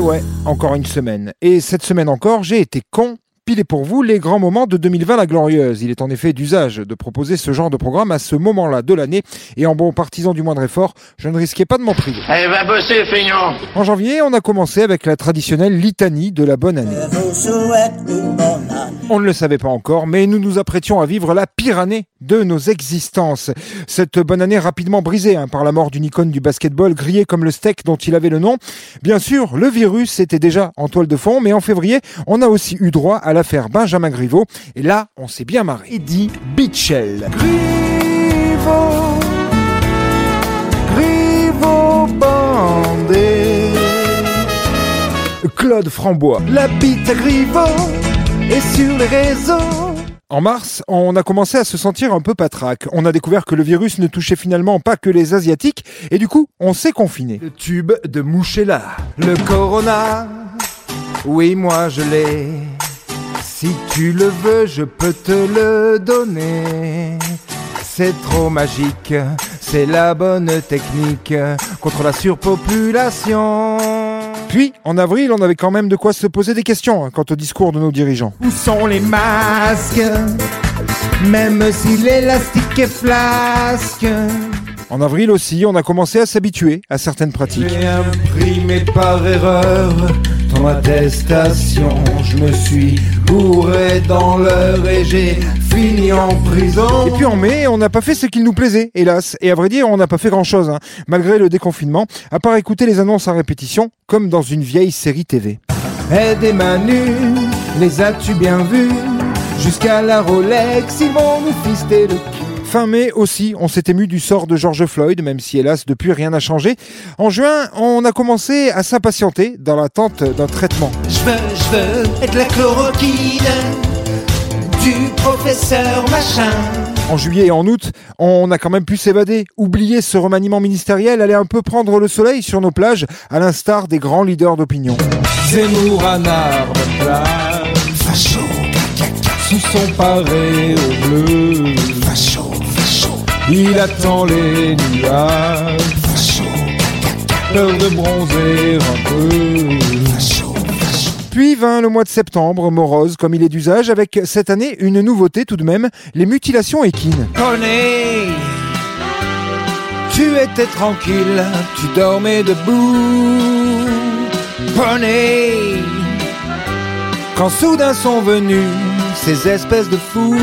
ouais, encore une semaine. Et cette semaine encore, j'ai été con Pile pour vous les grands moments de 2020 la glorieuse. Il est en effet d'usage de proposer ce genre de programme à ce moment-là de l'année et en bon partisan du moindre effort, je ne risquais pas de m'en priver. Allez, va bosser, feignant En janvier, on a commencé avec la traditionnelle litanie de la bonne année. On ne le savait pas encore, mais nous nous apprêtions à vivre la pire année de nos existences. Cette bonne année rapidement brisée hein, par la mort d'une icône du basketball grillé comme le steak dont il avait le nom. Bien sûr, le virus était déjà en toile de fond, mais en février, on a aussi eu droit à l'affaire Benjamin Griveaux. Et là, on s'est bien marré. Eddie Bitchell. Griveaux, Griveaux bandé. Claude Frambois. La bite à Griveaux est sur les réseaux. En mars, on a commencé à se sentir un peu patraque. On a découvert que le virus ne touchait finalement pas que les Asiatiques, et du coup, on s'est confiné. Le tube de Mouchela, le Corona, oui, moi je l'ai. Si tu le veux, je peux te le donner. C'est trop magique, c'est la bonne technique contre la surpopulation. Puis, en avril, on avait quand même de quoi se poser des questions hein, quant au discours de nos dirigeants. Où sont les masques Même si l'élastique est flasque? En avril aussi, on a commencé à s'habituer à certaines pratiques. J'ai imprimé par erreur ton attestation. Je me suis bourré dans l'heure et j'ai fini en prison. Et puis en mai, on n'a pas fait ce qu'il nous plaisait, hélas. Et à vrai dire, on n'a pas fait grand-chose, hein, malgré le déconfinement, à part écouter les annonces en répétition, comme dans une vieille série TV. Aide et Manu, les as-tu bien vus? Jusqu'à la Rolex, ils vont nous fister le cul. Fin mai aussi, on s'est ému du sort de George Floyd, même si hélas depuis rien n'a changé. En juin, on a commencé à s'impatienter dans l'attente d'un traitement. Je veux, je veux être la chloroquine du professeur machin. En juillet et en août, on a quand même pu s'évader, oublier ce remaniement ministériel, aller un peu prendre le soleil sur nos plages, à l'instar des grands leaders d'opinion. Zemmour, arbre facho, sous son paré au bleu, facho. Il attend les nuages. Peur de bronzer un peu. Puis vint le mois de septembre, morose comme il est d'usage, avec cette année une nouveauté tout de même, les mutilations équines. Pony, tu étais tranquille, tu dormais debout. Pony, quand soudain sont venus ces espèces de fous.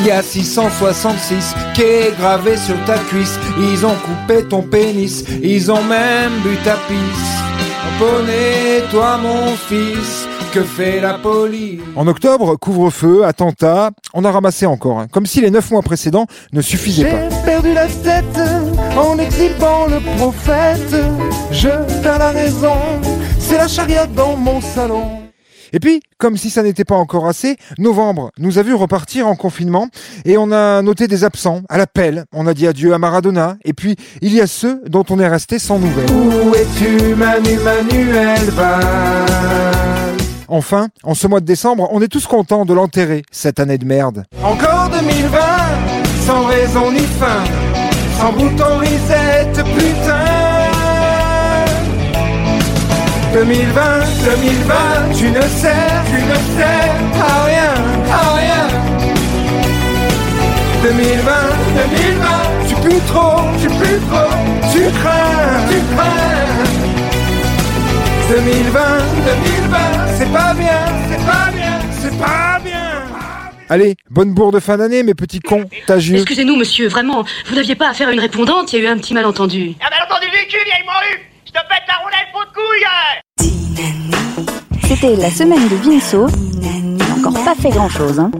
Il y a 666 qui est gravé sur ta cuisse. Ils ont coupé ton pénis, ils ont même bu ta pisse. Poney, toi mon fils, que fait la police? En octobre, couvre-feu, attentat, on a ramassé encore, hein. comme si les neuf mois précédents ne suffisaient pas. J'ai perdu la tête en exhibant le prophète. Je perds la raison, c'est la charia dans mon salon. Et puis, comme si ça n'était pas encore assez, novembre nous a vu repartir en confinement et on a noté des absents à l'appel. On a dit adieu à Maradona et puis il y a ceux dont on est resté sans nouvelles. Où es-tu Manu Manuel Enfin, en ce mois de décembre, on est tous contents de l'enterrer, cette année de merde. Encore 2020, sans raison ni fin, sans bouton reset, putain 2020, 2020, tu ne sais, tu ne sais à rien, à rien. 2020, 2020, tu plus trop, tu plus trop, tu crains, tu crains. 2020, 2020, c'est pas bien, c'est pas bien, c'est pas bien. Allez, bonne bourre de fin d'année, mes petits cons, tagieux. Excusez-nous, monsieur, vraiment, vous n'aviez pas à faire une répondante, il y a eu un petit malentendu. Un malentendu du véhicule, vieille morue Je te pète la roulette, C'était la semaine de Vinceau. Il n'a encore pas fait grand-chose. Hein.